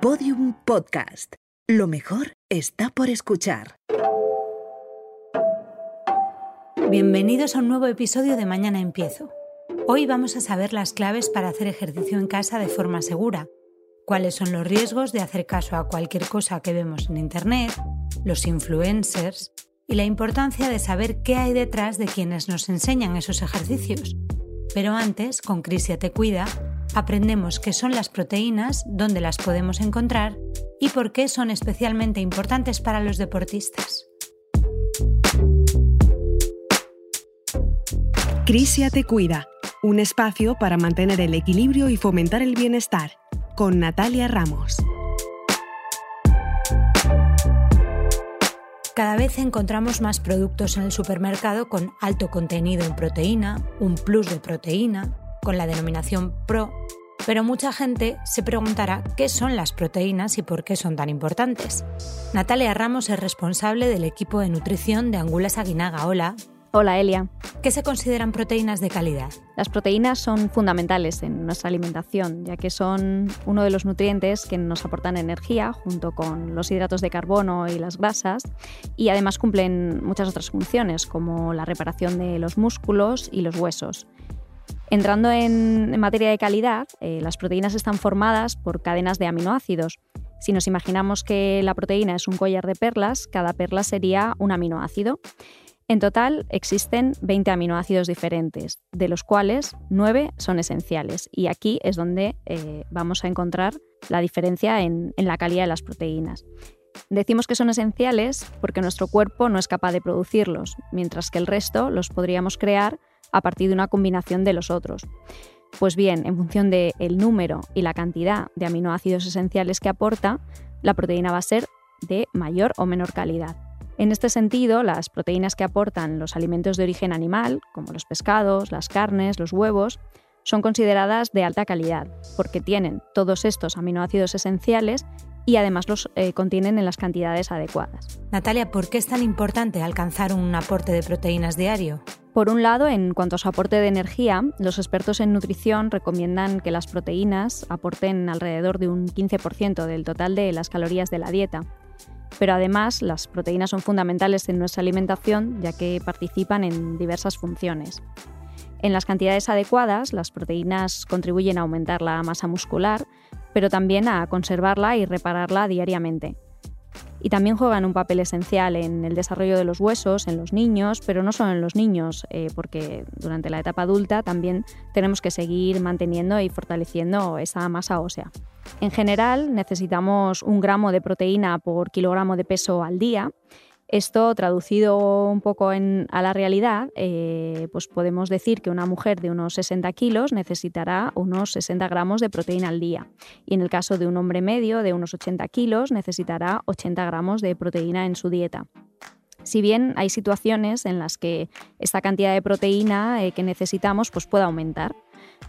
Podium Podcast. Lo mejor está por escuchar. Bienvenidos a un nuevo episodio de Mañana Empiezo. Hoy vamos a saber las claves para hacer ejercicio en casa de forma segura, cuáles son los riesgos de hacer caso a cualquier cosa que vemos en Internet, los influencers y la importancia de saber qué hay detrás de quienes nos enseñan esos ejercicios. Pero antes, con Crisia Te Cuida, aprendemos qué son las proteínas, dónde las podemos encontrar y por qué son especialmente importantes para los deportistas. Crisia Te Cuida, un espacio para mantener el equilibrio y fomentar el bienestar, con Natalia Ramos. Cada vez encontramos más productos en el supermercado con alto contenido en proteína, un plus de proteína, con la denominación PRO, pero mucha gente se preguntará qué son las proteínas y por qué son tan importantes. Natalia Ramos es responsable del equipo de nutrición de Angulas Aguinaga. Hola. Hola Elia. ¿Qué se consideran proteínas de calidad? Las proteínas son fundamentales en nuestra alimentación, ya que son uno de los nutrientes que nos aportan energía junto con los hidratos de carbono y las grasas y además cumplen muchas otras funciones como la reparación de los músculos y los huesos. Entrando en, materia de calidad, eh, las proteínas están formadas por cadenas de aminoácidos. Si nos imaginamos que la proteína es un collar de perlas, cada perla sería un aminoácido. En total existen 20 aminoácidos diferentes, de los cuales 9 son esenciales. Y aquí es donde eh, vamos a encontrar la diferencia en la calidad de las proteínas. Decimos que son esenciales porque nuestro cuerpo no es capaz de producirlos, mientras que el resto los podríamos crear a partir de una combinación de los otros. Pues bien, en función del número y la cantidad de aminoácidos esenciales que aporta, la proteína va a ser de mayor o menor calidad. En este sentido, las proteínas que aportan los alimentos de origen animal, como los pescados, las carnes, los huevos, son consideradas de alta calidad, porque tienen todos estos aminoácidos esenciales y además los eh, contienen en las cantidades adecuadas. Natalia, ¿por qué es tan importante alcanzar un aporte de proteínas diario? Por un lado, en cuanto a su aporte de energía, los expertos en nutrición recomiendan que las proteínas aporten alrededor de un 15% del total de las calorías de la dieta. Pero además, las proteínas son fundamentales en nuestra alimentación ya que participan en diversas funciones. En las cantidades adecuadas, las proteínas contribuyen a aumentar la masa muscular, pero también a conservarla y repararla diariamente. Y también juegan un papel esencial en el desarrollo de los huesos, en los niños, pero no solo en los niños, eh, porque durante la etapa adulta también tenemos que seguir manteniendo y fortaleciendo esa masa ósea. En general, necesitamos un gramo de proteína por kilogramo de peso al día esto, traducido un poco a la realidad, eh, pues podemos decir que una mujer de unos 60 kilos necesitará unos 60 gramos de proteína al día. Y en el caso de un hombre medio de unos 80 kilos necesitará 80 gramos de proteína en su dieta. Si bien hay situaciones en las que esta cantidad de proteína eh, que necesitamos pues puede aumentar.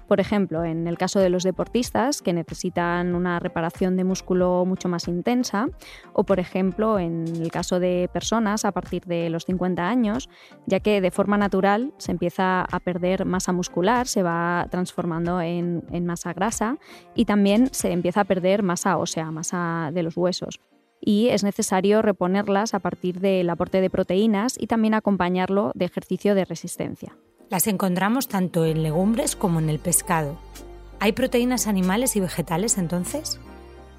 Por ejemplo, en el caso de los deportistas que necesitan una reparación de músculo mucho más intensa, o por ejemplo en el caso de personas a partir de los 50 años, ya que de forma natural se empieza a perder masa muscular, se va transformando en, masa grasa y también se empieza a perder masa ósea, masa de los huesos y es necesario reponerlas a partir del aporte de proteínas y también acompañarlo de ejercicio de resistencia. Las encontramos tanto en legumbres como en el pescado. ¿Hay proteínas animales y vegetales entonces?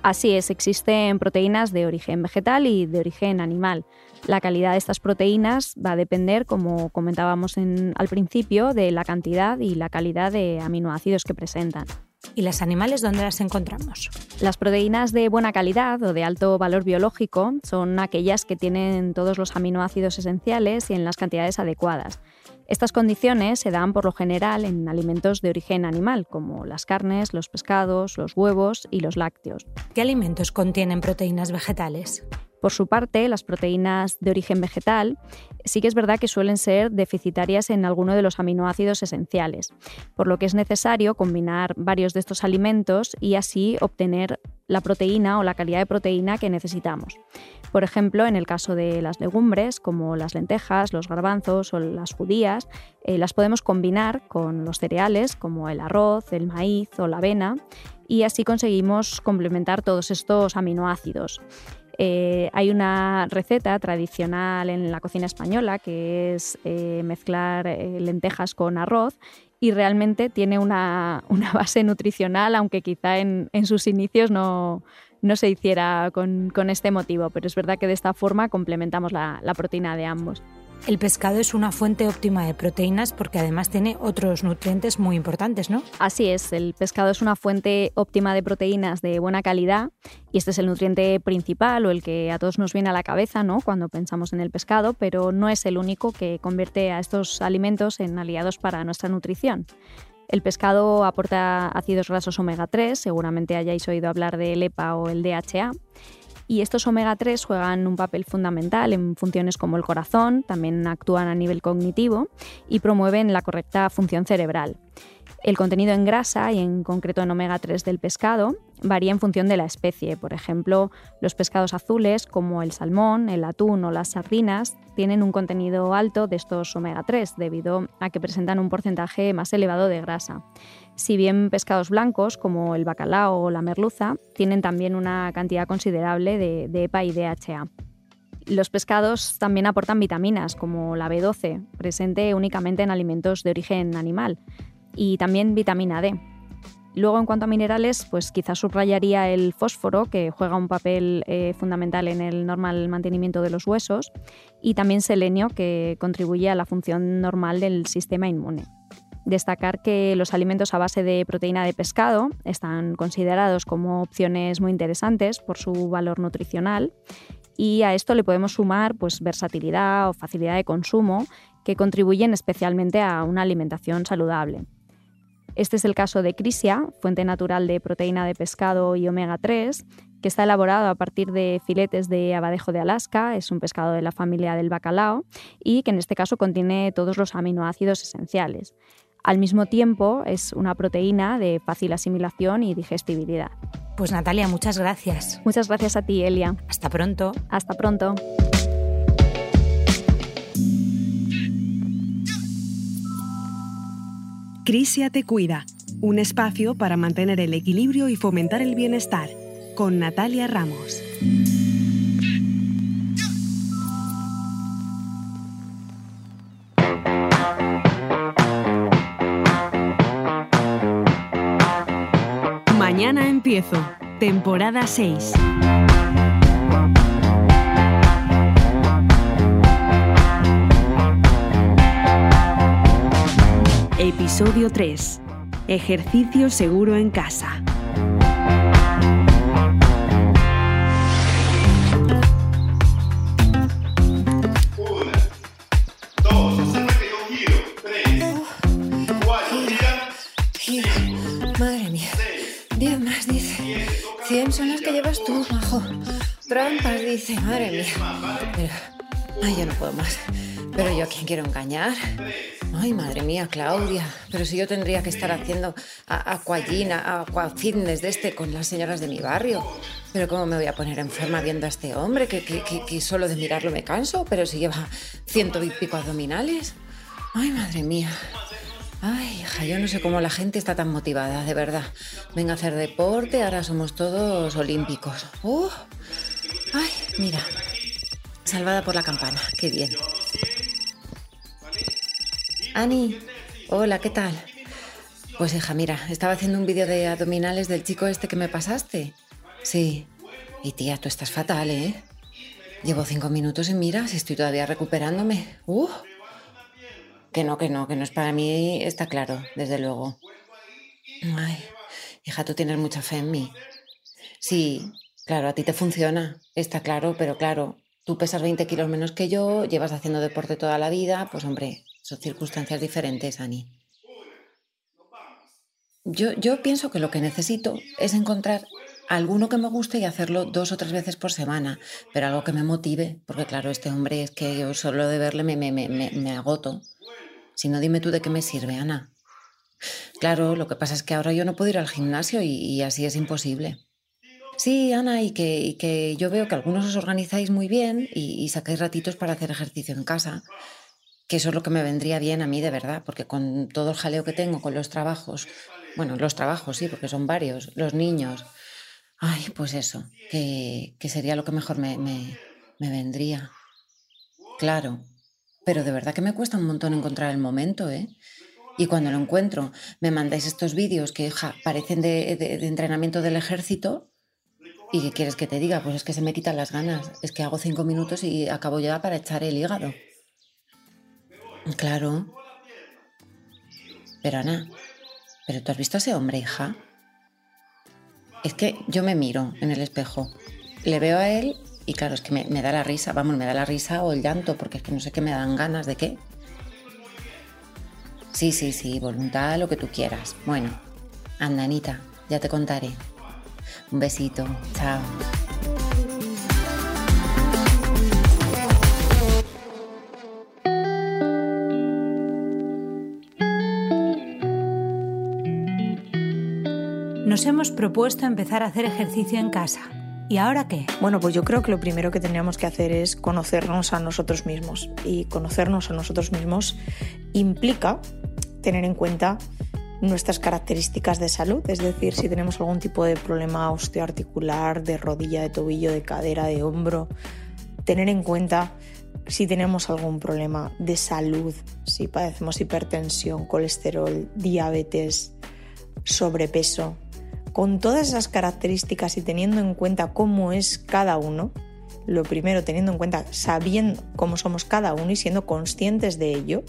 Así es, existen proteínas de origen vegetal y de origen animal. La calidad de estas proteínas va a depender, como comentábamos al principio, de la cantidad y la calidad de aminoácidos que presentan. ¿Y las animales dónde las encontramos? Las proteínas de buena calidad o de alto valor biológico son aquellas que tienen todos los aminoácidos esenciales y en las cantidades adecuadas. Estas condiciones se dan por lo general en alimentos de origen animal, como las carnes, los pescados, los huevos y los lácteos. ¿Qué alimentos contienen proteínas vegetales? Por su parte, las proteínas de origen vegetal sí que es verdad que suelen ser deficitarias en alguno de los aminoácidos esenciales, por lo que es necesario combinar varios de estos alimentos y así obtener la proteína o la calidad de proteína que necesitamos. Por ejemplo, en el caso de las legumbres, como las lentejas, los garbanzos o las judías, eh, las podemos combinar con los cereales, como el arroz, el maíz o la avena, y así conseguimos complementar todos estos aminoácidos. Eh, hay una receta tradicional en la cocina española que es eh, mezclar lentejas con arroz y realmente tiene una, base nutricional, aunque quizá en sus inicios no, no se hiciera con, este motivo, pero es verdad que de esta forma complementamos la, la proteína de ambos. El pescado es una fuente óptima de proteínas porque además tiene otros nutrientes muy importantes, ¿no? Así es, el pescado es una fuente óptima de proteínas de buena calidad y este es el nutriente principal o el que a todos nos viene a la cabeza, ¿no? Cuando pensamos en el pescado, pero no es el único que convierte a estos alimentos en aliados para nuestra nutrición. El pescado aporta ácidos grasos omega 3, seguramente hayáis oído hablar del EPA o el DHA. Y estos omega 3 juegan un papel fundamental en funciones como el corazón, también actúan a nivel cognitivo y promueven la correcta función cerebral. El contenido en grasa y en concreto en omega 3 del pescado varía en función de la especie. Por ejemplo, los pescados azules como el salmón, el atún o las sardinas tienen un contenido alto de estos omega 3 debido a que presentan un porcentaje más elevado de grasa. Si bien pescados blancos como el bacalao o la merluza tienen también una cantidad considerable de, EPA y DHA. Los pescados también aportan vitaminas como la B12, presente únicamente en alimentos de origen animal y también vitamina D. Luego, en cuanto a minerales, pues quizás subrayaría el fósforo, que juega un papel eh, fundamental en el normal mantenimiento de los huesos, y también selenio, que contribuye a la función normal del sistema inmune. Destacar que los alimentos a base de proteína de pescado están considerados como opciones muy interesantes por su valor nutricional y a esto le podemos sumar pues, versatilidad o facilidad de consumo que contribuyen especialmente a una alimentación saludable. Este es el caso de Crisia, fuente natural de proteína de pescado y omega 3, que está elaborado a partir de filetes de abadejo de Alaska, es un pescado de la familia del bacalao y que en este caso contiene todos los aminoácidos esenciales. Al mismo tiempo es una proteína de fácil asimilación y digestibilidad. Pues Natalia, muchas gracias. Muchas gracias a ti, Elia. Hasta pronto. Hasta pronto. Crisia te cuida, un espacio para mantener el equilibrio y fomentar el bienestar, con Natalia Ramos. Temporada 6. Episodio 3. Ejercicio seguro en casa. Trampas, dice. Madre mía. Pero, ay, yo no puedo más. Pero yo a quién quiero engañar. Ay, madre mía, Claudia. Pero si yo tendría que estar haciendo aquagina, aqua fitness de este con las señoras de mi barrio. Pero ¿cómo me voy a poner enferma viendo a este hombre que, que, que, que solo de mirarlo me canso? Pero si lleva ciento y pico abdominales. Ay, madre mía. Ay, hija, yo no sé cómo la gente está tan motivada, de verdad. Venga a hacer deporte, ahora somos todos olímpicos. Uh, ay, mira. Salvada por la campana, qué bien. Ani, hola, ¿qué tal? Pues hija, mira, estaba haciendo un vídeo de abdominales del chico este que me pasaste. Sí. Y tía, tú estás fatal, ¿eh? Llevo cinco minutos y mira, si estoy todavía recuperándome. ¡Uh! Que no, que no, que no es para mí, está claro, desde luego. Ay, hija, tú tienes mucha fe en mí. Sí, claro, a ti te funciona, está claro, pero claro, tú pesas 20 kilos menos que yo, llevas haciendo deporte toda la vida, pues hombre, son circunstancias diferentes, Ani. Yo, yo pienso que lo que necesito es encontrar alguno que me guste y hacerlo dos o tres veces por semana, pero algo que me motive, porque claro, este hombre es que yo solo de verle me, me, me, me agoto. Si no, dime tú de qué me sirve, Ana. Claro, lo que pasa es que ahora yo no puedo ir al gimnasio y, y así es imposible. Sí, Ana, y que, yo veo que algunos os organizáis muy bien y, sacáis ratitos para hacer ejercicio en casa, que eso es lo que me vendría bien a mí de verdad, porque con todo el jaleo que tengo con los trabajos, bueno, los trabajos sí, porque son varios, los niños, ay, pues eso, que, sería lo que mejor me, vendría. Claro, pero de verdad que me cuesta un montón encontrar el momento, ¿eh? Y cuando lo encuentro, me mandáis estos vídeos que ja, parecen de entrenamiento del ejército. ¿Y qué quieres que te diga? Pues es que se me quitan las ganas. Es que hago cinco minutos y acabo ya para echar el hígado. Claro. Pero Ana, ¿pero tú has visto a ese hombre, hija? Es que yo me miro en el espejo, le veo a él y claro, es que me, da la risa, vamos, me da la risa o el llanto, porque es que no sé qué me dan ganas de qué. Sí, sí, sí, voluntad, lo que tú quieras. Bueno, anda, Anita, ya te contaré. Un besito, chao. Nos hemos propuesto empezar a hacer ejercicio en casa. ¿Y ahora qué? Bueno, pues yo creo que lo primero que tendríamos que hacer es conocernos a nosotros mismos. Y conocernos a nosotros mismos implica tener en cuenta nuestras características de salud, es decir, si tenemos algún tipo de problema osteoarticular, de rodilla, de tobillo, de cadera, de hombro, tener en cuenta si tenemos algún problema de salud, si padecemos hipertensión, colesterol, diabetes, sobrepeso, con todas esas características y teniendo en cuenta cómo es cada uno, lo primero teniendo en cuenta, sabiendo cómo somos cada uno y siendo conscientes de ello,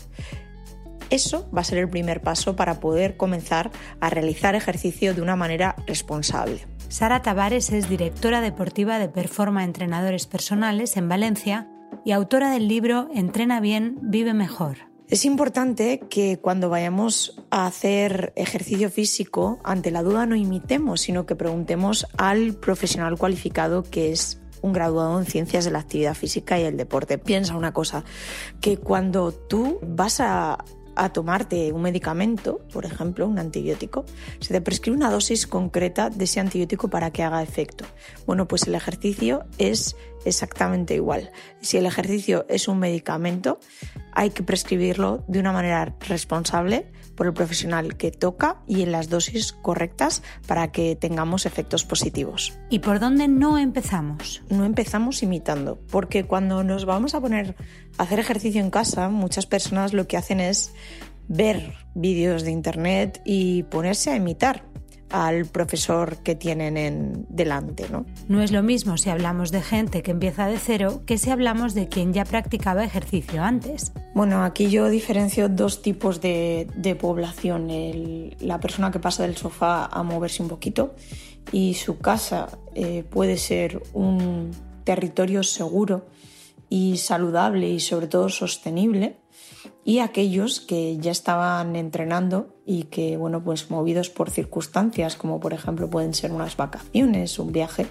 eso va a ser el primer paso para poder comenzar a realizar ejercicio de una manera responsable. Sara Tavares es directora deportiva de Performa Entrenadores Personales en Valencia y autora del libro Entrena bien, vive mejor. Es importante que cuando vayamos a hacer ejercicio físico, ante la duda no imitemos, sino que preguntemos al profesional cualificado que es un graduado en ciencias de la actividad física y el deporte. Piensa una cosa, que cuando tú vas a, a tomarte un medicamento, por ejemplo, un antibiótico, se te prescribe una dosis concreta de ese antibiótico para que haga efecto. Bueno, pues el ejercicio es exactamente igual. Si el ejercicio es un medicamento, hay que prescribirlo de una manera responsable por el profesional que toca y en las dosis correctas para que tengamos efectos positivos. ¿Y por dónde no empezamos? No empezamos imitando, porque cuando nos vamos a poner a hacer ejercicio en casa, muchas personas lo que hacen es ver vídeos de internet y ponerse a imitar al profesor que tienen en delante, ¿no? No es lo mismo si hablamos de gente que empieza de cero que si hablamos de quien ya practicaba ejercicio antes. Bueno, aquí yo diferencio dos tipos de, de población. El- la persona que pasa del sofá a moverse un poquito y su casa eh, puede ser un territorio seguro y saludable y sobre todo sostenible. Y aquellos que ya estaban entrenando y que, bueno, pues movidos por circunstancias, como por ejemplo pueden ser unas vacaciones, un viaje,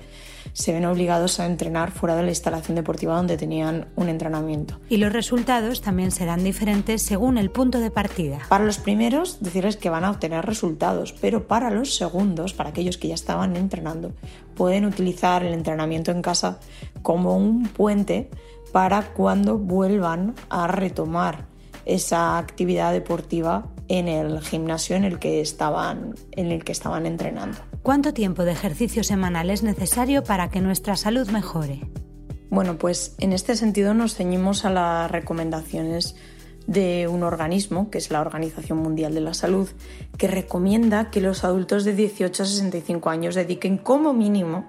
se ven obligados a entrenar fuera de la instalación deportiva donde tenían un entrenamiento. Y los resultados también serán diferentes según el punto de partida. Para los primeros, decirles que van a obtener resultados, pero para los segundos, para aquellos que ya estaban entrenando, pueden utilizar el entrenamiento en casa como un puente para cuando vuelvan a retomar esa actividad deportiva en el gimnasio en el que estaban, en el que estaban entrenando. ¿Cuánto tiempo de ejercicio semanal es necesario para que nuestra salud mejore? Bueno, pues en este sentido nos ceñimos a las recomendaciones de un organismo, que es la Organización Mundial de la Salud, que recomienda que los adultos de 18 a 65 años dediquen como mínimo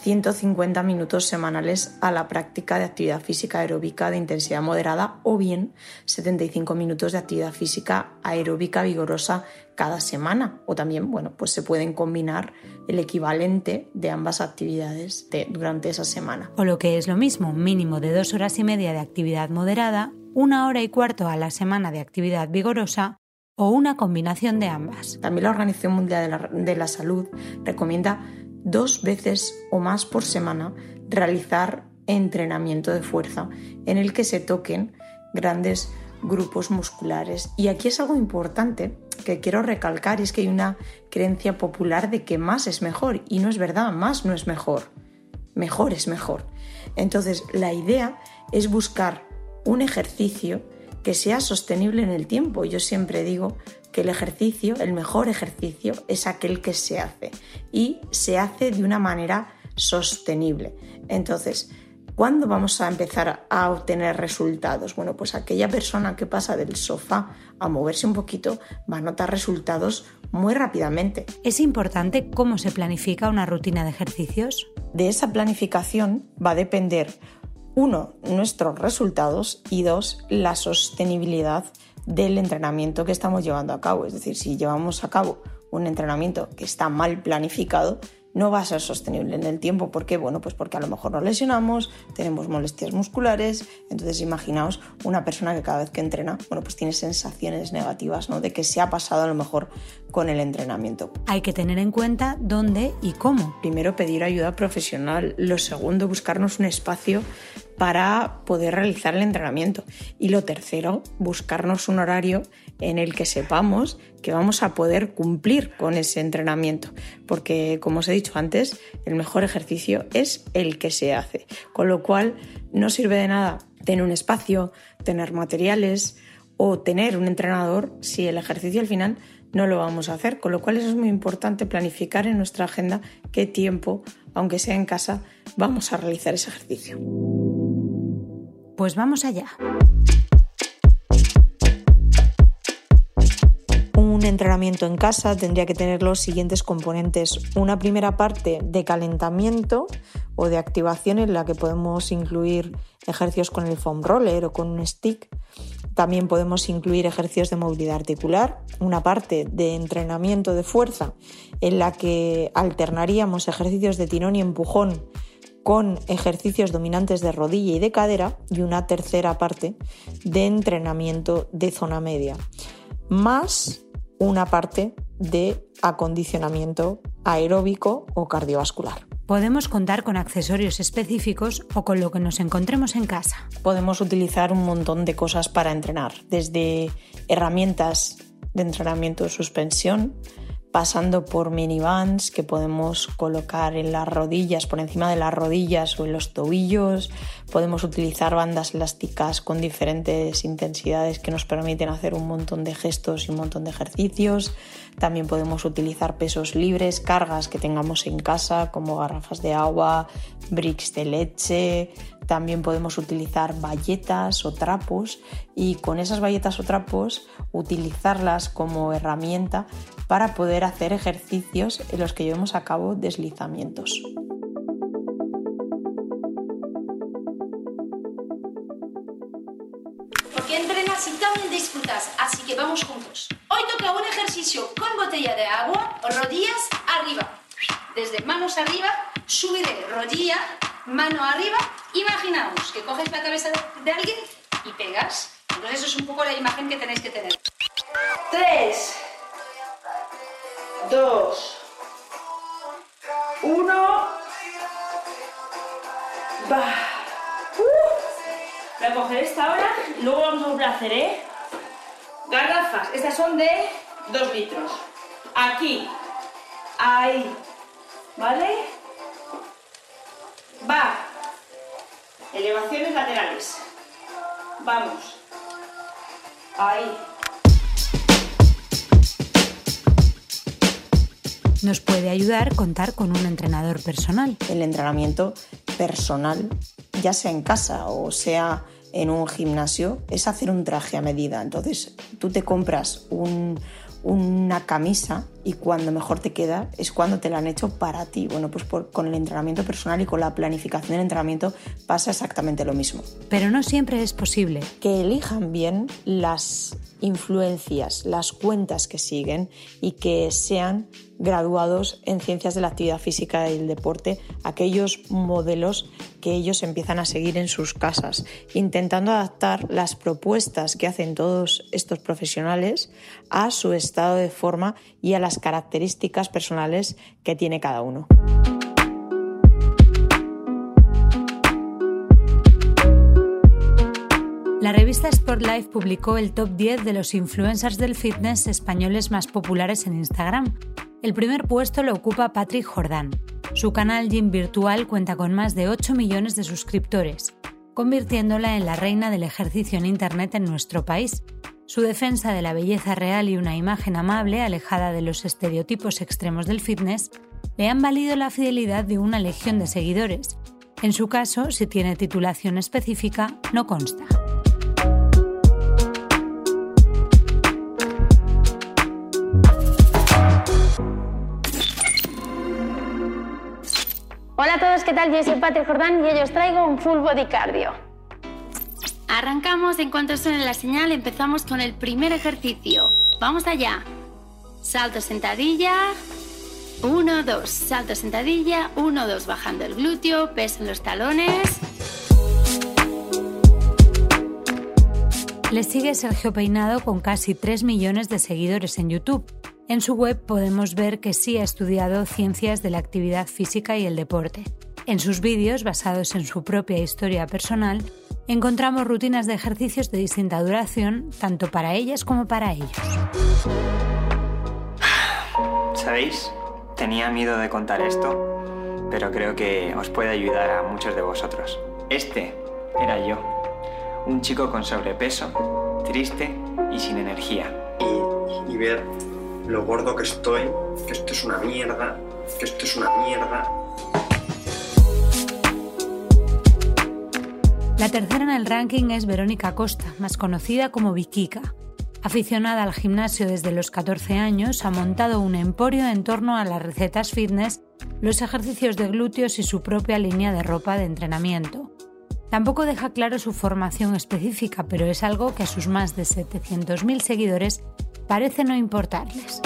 150 minutos semanales a la práctica de actividad física aeróbica de intensidad moderada o bien 75 minutos de actividad física aeróbica vigorosa cada semana o también bueno pues se pueden combinar el equivalente de ambas actividades de- durante esa semana O lo que es lo mismo, mínimo de dos horas y media de actividad moderada, una hora y cuarto a la semana de actividad vigorosa o una combinación de ambas. También la Organización Mundial de la, de la Salud recomienda dos veces o más por semana realizar entrenamiento de fuerza en el que se toquen grandes grupos musculares. Y aquí es algo importante que quiero recalcar es que hay una creencia popular de que más es mejor y no es verdad, más no es mejor, mejor es mejor. Entonces la idea es buscar un ejercicio que sea sostenible en el tiempo. Yo siempre digo que el ejercicio, el mejor ejercicio, es aquel que se hace y se hace de una manera sostenible. Entonces, ¿Cuándo vamos a empezar a obtener resultados? Bueno, pues aquella persona que pasa del sofá a moverse un poquito va a notar resultados muy rápidamente. ¿Es importante cómo se planifica una rutina de ejercicios? De esa planificación va a depender, uno, nuestros resultados y dos, la sostenibilidad del entrenamiento que estamos llevando a cabo. Es decir, si llevamos a cabo un entrenamiento que está mal planificado, no va a ser sostenible en el tiempo. ¿Por qué? Bueno, pues porque a lo mejor nos lesionamos, tenemos molestias musculares, entonces imaginaos una persona que cada vez que entrena, bueno, pues tiene sensaciones negativas, ¿no? De que se ha pasado a lo mejor con el entrenamiento. Hay que tener en cuenta dónde y cómo. Primero pedir ayuda profesional, lo segundo buscarnos un espacio para poder realizar el entrenamiento. Y lo tercero, buscarnos un horario en el que sepamos que vamos a poder cumplir con ese entrenamiento. Porque, como os he dicho antes, el mejor ejercicio es el que se hace. Con lo cual, no sirve de nada tener un espacio, tener materiales o tener un entrenador si el ejercicio al final no lo vamos a hacer. Con lo cual, eso es muy importante planificar en nuestra agenda qué tiempo, aunque sea en casa, vamos a realizar ese ejercicio. Pues vamos allá. Un entrenamiento en casa tendría que tener los siguientes componentes. Una primera parte de calentamiento o de activación en la que podemos incluir ejercicios con el foam roller o con un stick. También podemos incluir ejercicios de movilidad articular, una parte de entrenamiento de fuerza en la que alternaríamos ejercicios de tirón y empujón con ejercicios dominantes de rodilla y de cadera y una tercera parte de entrenamiento de zona media, más una parte de acondicionamiento aeróbico o cardiovascular. Podemos contar con accesorios específicos o con lo que nos encontremos en casa. Podemos utilizar un montón de cosas para entrenar, desde herramientas de entrenamiento de suspensión, pasando por minibands que podemos colocar en las rodillas, por encima de las rodillas o en los tobillos. Podemos utilizar bandas elásticas con diferentes intensidades que nos permiten hacer un montón de gestos y un montón de ejercicios. También podemos utilizar pesos libres, cargas que tengamos en casa, como garrafas de agua, bricks de leche, también podemos utilizar bayetas o trapos y con esas bayetas o trapos utilizarlas como herramienta para poder hacer ejercicios en los que llevemos a cabo deslizamientos. Porque entrenas y también disfrutas, así que vamos juntos. Hoy toca un ejercicio con botella de agua, rodillas arriba. Desde manos arriba, subiré rodilla, mano arriba Imaginaos que coges la cabeza de, alguien y pegas. Entonces eso es un poco la imagen que tenéis que tener. 3, 2, 1, va. Uh. Voy a coger esta ahora luego vamos a a hacer, ¿eh? Garrafas, estas son de 2 litros. Aquí, ahí, ¿vale? Va. Elevaciones laterales. Vamos. Ahí. Nos puede ayudar contar con un entrenador personal. El entrenamiento personal, ya sea en casa o sea en un gimnasio, es hacer un traje a medida. Entonces, tú te compras un, una camisa y cuando mejor te queda es cuando te la han hecho para ti. Bueno, pues con el entrenamiento personal y con la planificación del entrenamiento pasa exactamente lo mismo. Pero no siempre es posible. Que elijan bien las influencias, las cuentas que siguen y que sean graduados en ciencias de la actividad física y el deporte, aquellos modelos que ellos empiezan a seguir en sus casas, intentando adaptar las propuestas que hacen todos estos profesionales a su estado de forma y a las características personales que tiene cada uno. La revista Sportlife publicó el top 10 de los influencers del fitness españoles más populares en Instagram. El primer puesto lo ocupa Patrick Jordán. Su canal Gym Virtual cuenta con más de 8 millones de suscriptores, convirtiéndola en la reina del ejercicio en Internet en nuestro país. Su defensa de la belleza real y una imagen amable, alejada de los estereotipos extremos del fitness, le han valido la fidelidad de una legión de seguidores. En su caso, si tiene titulación específica, no consta. Hola a todos, ¿qué tal? Yo soy Patrick Jordán y hoy os traigo un full body cardio. Arrancamos en cuanto suene la señal, empezamos con el primer ejercicio. Vamos allá. Salto sentadilla. 1, 2. Salto sentadilla. 1, 2. Bajando el glúteo. Peso en los talones. Le sigue Sergio Peinado con casi 3 millones de seguidores en YouTube. En su web podemos ver que sí ha estudiado ciencias de la actividad física y el deporte. En sus vídeos, basados en su propia historia personal, encontramos rutinas de ejercicios de distinta duración, tanto para ellas como para ellos. ¿Sabéis? Tenía miedo de contar esto, pero creo que os puede ayudar a muchos de vosotros. Este era yo, un chico con sobrepeso, triste y sin energía. Y, y ver lo gordo que estoy, que esto es una mierda, que esto es una mierda. La tercera en el ranking es Verónica Costa, más conocida como Vikika. Aficionada al gimnasio desde los 14 años, ha montado un emporio en torno a las recetas fitness, los ejercicios de glúteos y su propia línea de ropa de entrenamiento. Tampoco deja claro su formación específica, pero es algo que a sus más de 700.000 seguidores parece no importarles.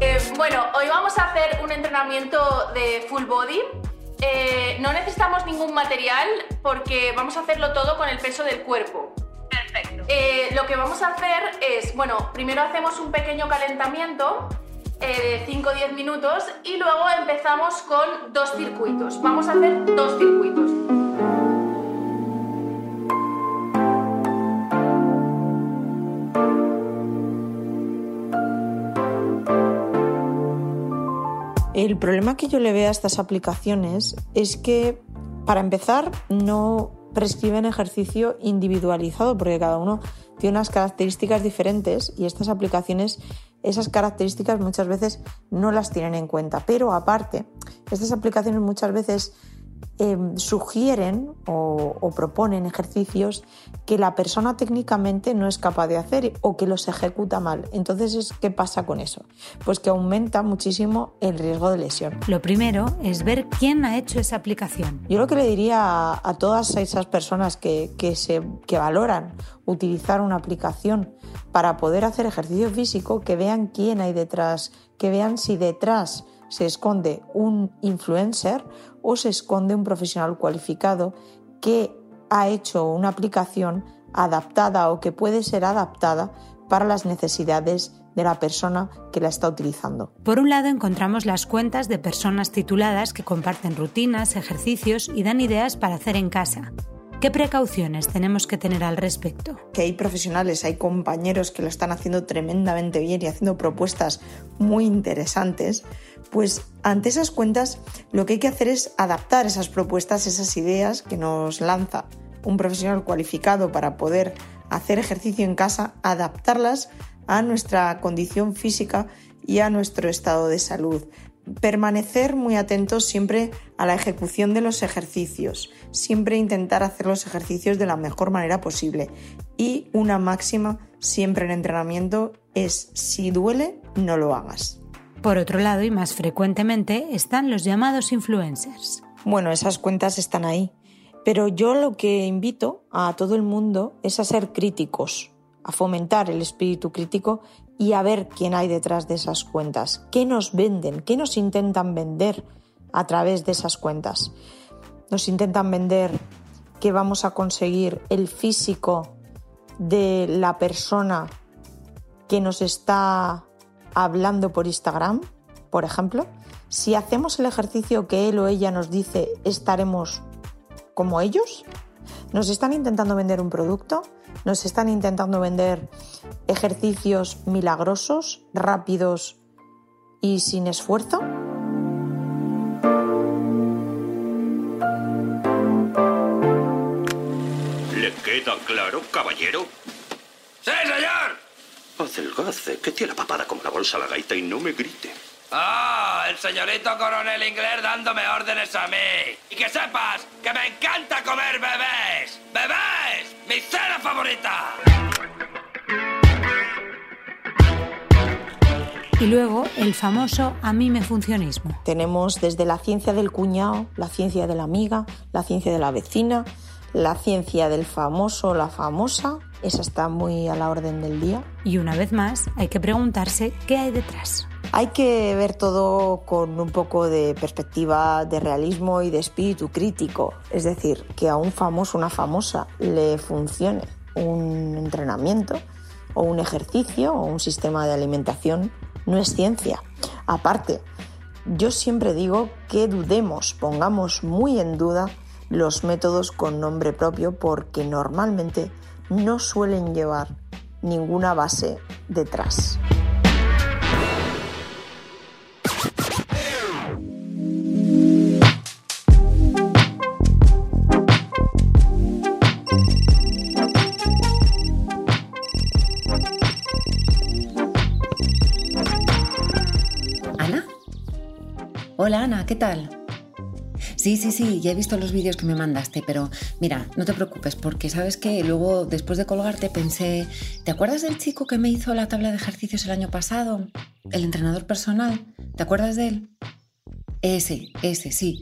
Eh, bueno, hoy vamos a hacer un entrenamiento de full body. Eh, no necesitamos ningún material porque vamos a hacerlo todo con el peso del cuerpo. Perfecto. Eh, lo que vamos a hacer es, bueno, primero hacemos un pequeño calentamiento de 5 o 10 minutos y luego empezamos con dos circuitos. Vamos a hacer dos circuitos. El problema que yo le veo a estas aplicaciones es que, para empezar, no prescriben ejercicio individualizado porque cada uno tiene unas características diferentes y estas aplicaciones esas características muchas veces no las tienen en cuenta. Pero aparte, estas aplicaciones muchas veces eh, sugieren o, o, proponen ejercicios que la persona técnicamente no es capaz de hacer o que los ejecuta mal. Entonces, ¿qué pasa con eso? Pues que aumenta muchísimo el riesgo de lesión. Lo primero es ver quién ha hecho esa aplicación. Yo lo que le diría a, a todas esas personas que, que, se, que valoran utilizar una aplicación para poder hacer ejercicio físico, que vean quién hay detrás, que vean si detrás se esconde un influencer o se esconde un profesional cualificado que ha hecho una aplicación adaptada o que puede ser adaptada para las necesidades de la persona que la está utilizando. Por un lado encontramos las cuentas de personas tituladas que comparten rutinas, ejercicios y dan ideas para hacer en casa. ¿Qué precauciones tenemos que tener al respecto? Que hay profesionales, hay compañeros que lo están haciendo tremendamente bien y haciendo propuestas muy interesantes, pues ante esas cuentas lo que hay que hacer es adaptar esas propuestas, esas ideas que nos lanza un profesional cualificado para poder hacer ejercicio en casa, adaptarlas a nuestra condición física y a nuestro estado de salud permanecer muy atentos siempre a la ejecución de los ejercicios, siempre intentar hacer los ejercicios de la mejor manera posible y una máxima siempre en entrenamiento es si duele, no lo hagas. Por otro lado, y más frecuentemente, están los llamados influencers. Bueno, esas cuentas están ahí, pero yo lo que invito a todo el mundo es a ser críticos, a fomentar el espíritu crítico y a ver quién hay detrás de esas cuentas, qué nos venden, qué nos intentan vender a través de esas cuentas. Nos intentan vender que vamos a conseguir el físico de la persona que nos está hablando por Instagram, por ejemplo. Si hacemos el ejercicio que él o ella nos dice, estaremos como ellos. Nos están intentando vender un producto, nos están intentando vender ejercicios milagrosos, rápidos y sin esfuerzo. ¿Le queda claro, caballero? ¡Sí, señor! Adelgace, que tiene la papada como la bolsa a la gaita y no me grite. ¡Ah! el señorito coronel inglés dándome órdenes a mí. Y que sepas que me encanta comer bebés. ¡Bebés! ¡Mi cena favorita! Y luego el famoso a mí me funcionismo. Tenemos desde la ciencia del cuñado, la ciencia de la amiga, la ciencia de la vecina, la ciencia del famoso o la famosa. Esa está muy a la orden del día. Y una vez más hay que preguntarse qué hay detrás. Hay que ver todo con un poco de perspectiva de realismo y de espíritu crítico. Es decir, que a un famoso, una famosa, le funcione un entrenamiento o un ejercicio o un sistema de alimentación no es ciencia. Aparte, yo siempre digo que dudemos, pongamos muy en duda los métodos con nombre propio porque normalmente no suelen llevar ninguna base detrás. ¿Qué tal? Sí, sí, sí, ya he visto los vídeos que me mandaste, pero mira, no te preocupes porque sabes que luego después de colgarte pensé, ¿te acuerdas del chico que me hizo la tabla de ejercicios el año pasado? El entrenador personal, ¿te acuerdas de él? Ese, ese, sí.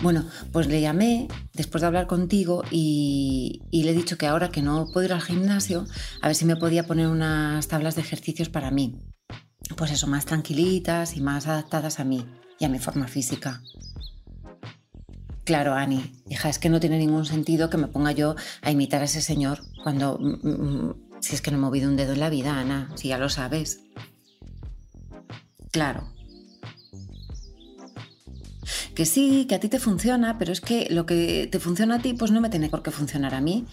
Bueno, pues le llamé después de hablar contigo y, y, le he dicho que ahora que no puedo ir al gimnasio, a ver si me podía poner unas tablas de ejercicios para mí. Pues eso, más tranquilitas y más adaptadas a mí y a mi forma física. Claro, Ani, hija, es que no tiene ningún sentido que me ponga yo a imitar a ese señor cuando... Mm, mm, si es que no he movido un dedo en la vida, Ana, si ya lo sabes. Claro. Que sí, que a ti te funciona, pero es que lo que te funciona a ti, pues no me tiene por qué funcionar a mí.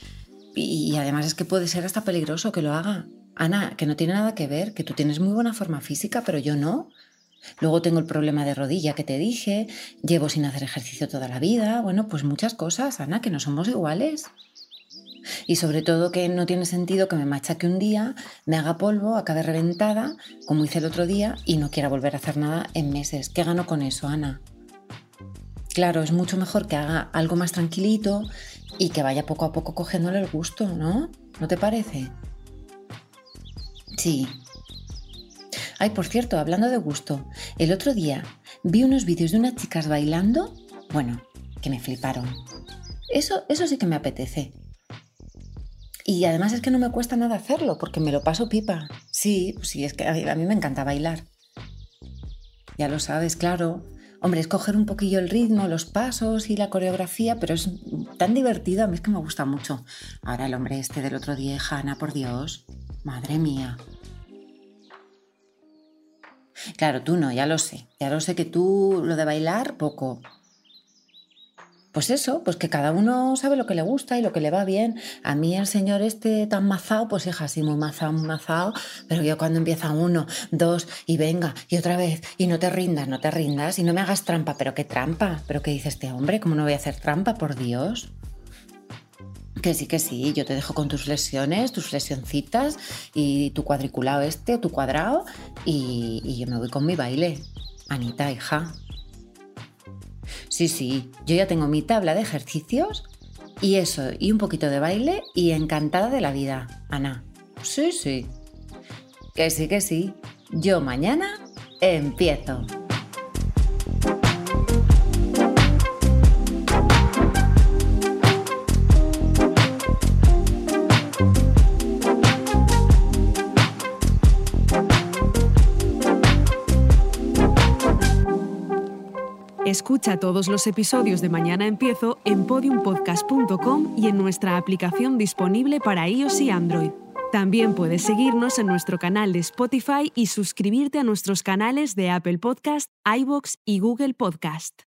Y, y además es que puede ser hasta peligroso que lo haga. Ana, que no tiene nada que ver, que tú tienes muy buena forma física, pero yo no. Luego tengo el problema de rodilla que te dije, llevo sin hacer ejercicio toda la vida, bueno, pues muchas cosas, Ana, que no somos iguales. Y sobre todo que no tiene sentido que me machaque un día, me haga polvo, acabe reventada, como hice el otro día, y no quiera volver a hacer nada en meses. ¿Qué gano con eso, Ana? Claro, es mucho mejor que haga algo más tranquilito y que vaya poco a poco cogiéndole el gusto, ¿no? ¿No te parece? Sí, Ay, por cierto, hablando de gusto, el otro día vi unos vídeos de unas chicas bailando, bueno, que me fliparon. Eso, eso sí que me apetece. Y además es que no me cuesta nada hacerlo, porque me lo paso pipa. Sí, pues sí, es que a mí, a mí me encanta bailar. Ya lo sabes, claro. Hombre, es coger un poquillo el ritmo, los pasos y la coreografía, pero es tan divertido, a mí es que me gusta mucho. Ahora el hombre este del otro día, Hanna, por Dios, madre mía. Claro, tú no, ya lo sé. Ya lo sé que tú lo de bailar poco. Pues eso, pues que cada uno sabe lo que le gusta y lo que le va bien. A mí el señor este tan mazao, pues hija, sí, muy mazao, muy mazao, pero yo cuando empieza uno, dos, y venga, y otra vez, y no te rindas, no te rindas, y no me hagas trampa, pero qué trampa, pero qué dice este hombre, ¿cómo no voy a hacer trampa, por Dios? Que sí, que sí, yo te dejo con tus flexiones, tus flexioncitas y tu cuadriculado este, tu cuadrado y, y yo me voy con mi baile. Anita, hija. Sí, sí, yo ya tengo mi tabla de ejercicios y eso, y un poquito de baile y encantada de la vida, Ana. Sí, sí. Que sí, que sí. Yo mañana empiezo. Escucha todos los episodios de Mañana Empiezo en podiumpodcast.com y en nuestra aplicación disponible para iOS y Android. También puedes seguirnos en nuestro canal de Spotify y suscribirte a nuestros canales de Apple Podcast, iBox y Google Podcast.